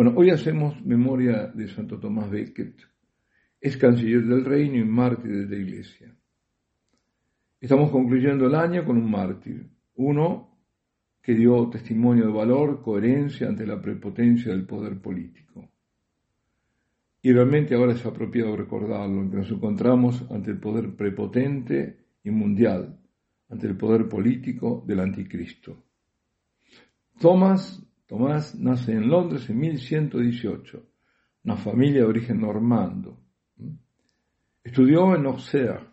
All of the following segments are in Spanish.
Bueno, hoy hacemos memoria de Santo Tomás Becket. Es canciller del reino y mártir de la iglesia. Estamos concluyendo el año con un mártir, uno que dio testimonio de valor, coherencia ante la prepotencia del poder político. Y realmente ahora es apropiado recordarlo, que nos encontramos ante el poder prepotente y mundial, ante el poder político del anticristo. Tomás, Tomás nace en Londres en 1118, una familia de origen normando. Estudió en Auxerre,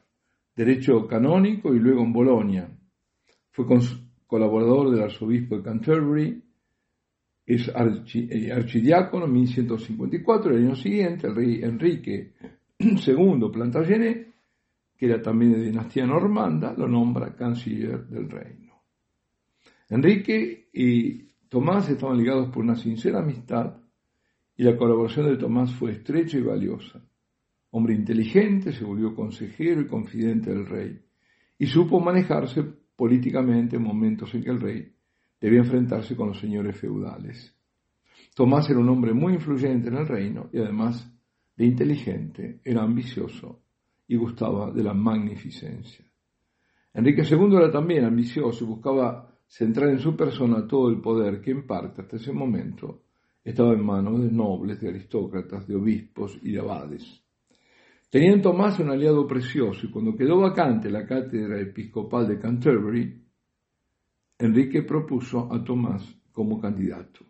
derecho canónico y luego en Bolonia. Fue colaborador del arzobispo de Canterbury, es eh, archidiácono en 1154, el año siguiente el rey Enrique II Plantagenet, que era también de dinastía normanda, lo nombra canciller del reino. Enrique y Tomás estaban ligados por una sincera amistad y la colaboración de Tomás fue estrecha y valiosa. Hombre inteligente, se volvió consejero y confidente del rey y supo manejarse políticamente en momentos en que el rey debía enfrentarse con los señores feudales. Tomás era un hombre muy influyente en el reino y además de inteligente, era ambicioso y gustaba de la magnificencia. Enrique II era también ambicioso y buscaba centrar en su persona todo el poder que en parte hasta ese momento estaba en manos de nobles, de aristócratas, de obispos y de abades. Tenía en Tomás un aliado precioso y cuando quedó vacante la cátedra episcopal de Canterbury, Enrique propuso a Tomás como candidato.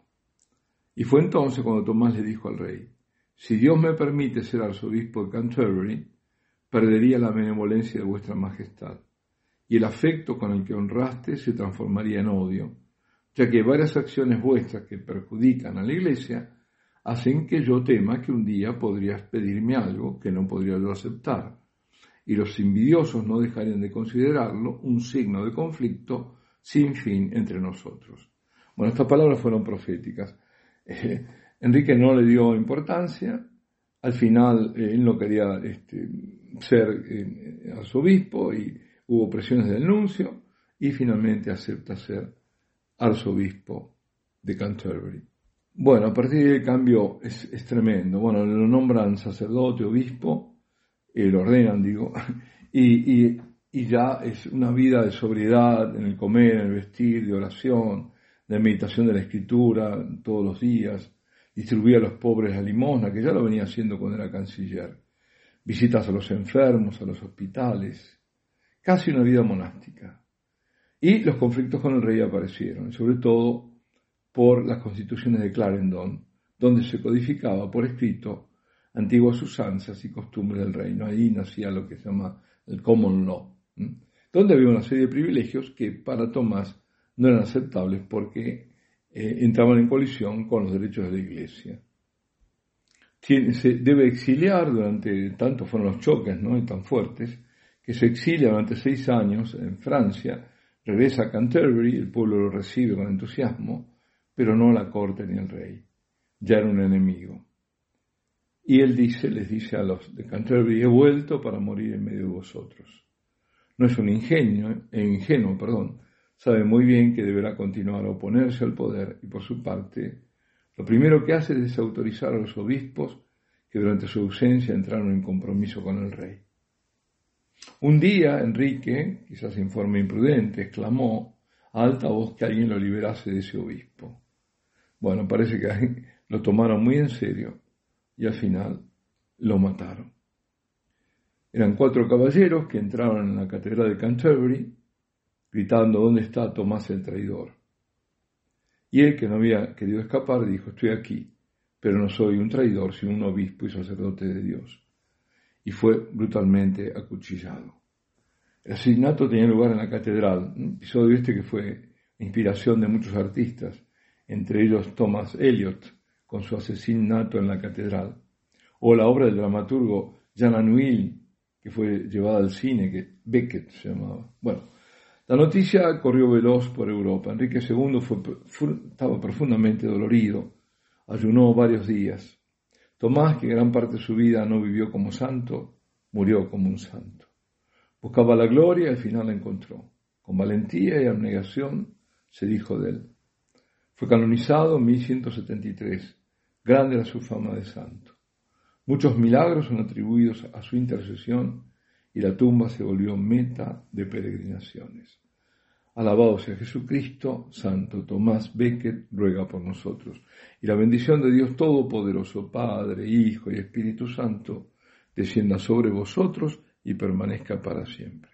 Y fue entonces cuando Tomás le dijo al rey, si Dios me permite ser arzobispo de Canterbury, perdería la benevolencia de vuestra majestad, y el afecto con el que honraste se transformaría en odio, ya que varias acciones vuestras que perjudican a la iglesia hacen que yo tema que un día podrías pedirme algo que no podría yo aceptar, y los envidiosos no dejarían de considerarlo un signo de conflicto sin fin entre nosotros. Bueno, estas palabras fueron proféticas. Eh, Enrique no le dio importancia, al final eh, él no quería este, ser eh, arzobispo y hubo presiones del nuncio y finalmente acepta ser arzobispo de Canterbury. Bueno, a partir del cambio es, tremendo. Bueno, lo nombran sacerdote, obispo, eh, lo ordenan, digo, y, ya es una vida de sobriedad en el comer, en el vestir, de oración, de meditación de la escritura todos los días, distribuía a los pobres la limosna, que ya lo venía haciendo cuando era canciller, visitas a los enfermos, a los hospitales, casi una vida monástica. Y los conflictos con el rey aparecieron, sobre todo por las constituciones de Clarendon, donde se codificaba por escrito antiguas usanzas y costumbres del reino. Ahí nacía lo que se llama el common law, donde había una serie de privilegios que para Tomás no eran aceptables porque eh, entraban en colisión con los derechos de la iglesia. se debe exiliar durante, tanto fueron los choques ¿no? tan fuertes, que se exilia durante seis años en Francia, regresa a Canterbury, el pueblo lo recibe con entusiasmo, pero no la corte ni el rey. Ya era un enemigo. Y él dice, les dice a los de Canterbury, he vuelto para morir en medio de vosotros. No es un ingenio, eh, ingenuo, perdón, sabe muy bien que deberá continuar a oponerse al poder y por su parte, lo primero que hace es desautorizar a los obispos que durante su ausencia entraron en compromiso con el rey. Un día Enrique, quizás en forma imprudente, exclamó a alta voz que alguien lo liberase de ese obispo. Bueno, parece que lo tomaron muy en serio y al final lo mataron. Eran cuatro caballeros que entraron en la catedral de Canterbury gritando ¿Dónde está Tomás el traidor? Y él, que no había querido escapar, dijo Estoy aquí, pero no soy un traidor, sino un obispo y sacerdote de Dios. Y fue brutalmente acuchillado. El asesinato tenía lugar en la catedral, un episodio este que fue inspiración de muchos artistas entre ellos Thomas Eliot, con su asesinato en la catedral, o la obra del dramaturgo Jean Anouilh, que fue llevada al cine, que Beckett se llamaba. Bueno, la noticia corrió veloz por Europa. Enrique II estaba profundamente dolorido, ayunó varios días. Tomás, que gran parte de su vida no vivió como santo, murió como un santo. Buscaba la gloria y al final la encontró. Con valentía y abnegación se dijo de él. Fue canonizado en 1173, Grande era su fama de santo. Muchos milagros son atribuidos a su intercesión y la tumba se volvió meta de peregrinaciones. Alabado sea Jesucristo, Santo Tomás Becket ruega por nosotros. Y la bendición de Dios Todopoderoso, Padre, Hijo y Espíritu Santo, descienda sobre vosotros y permanezca para siempre.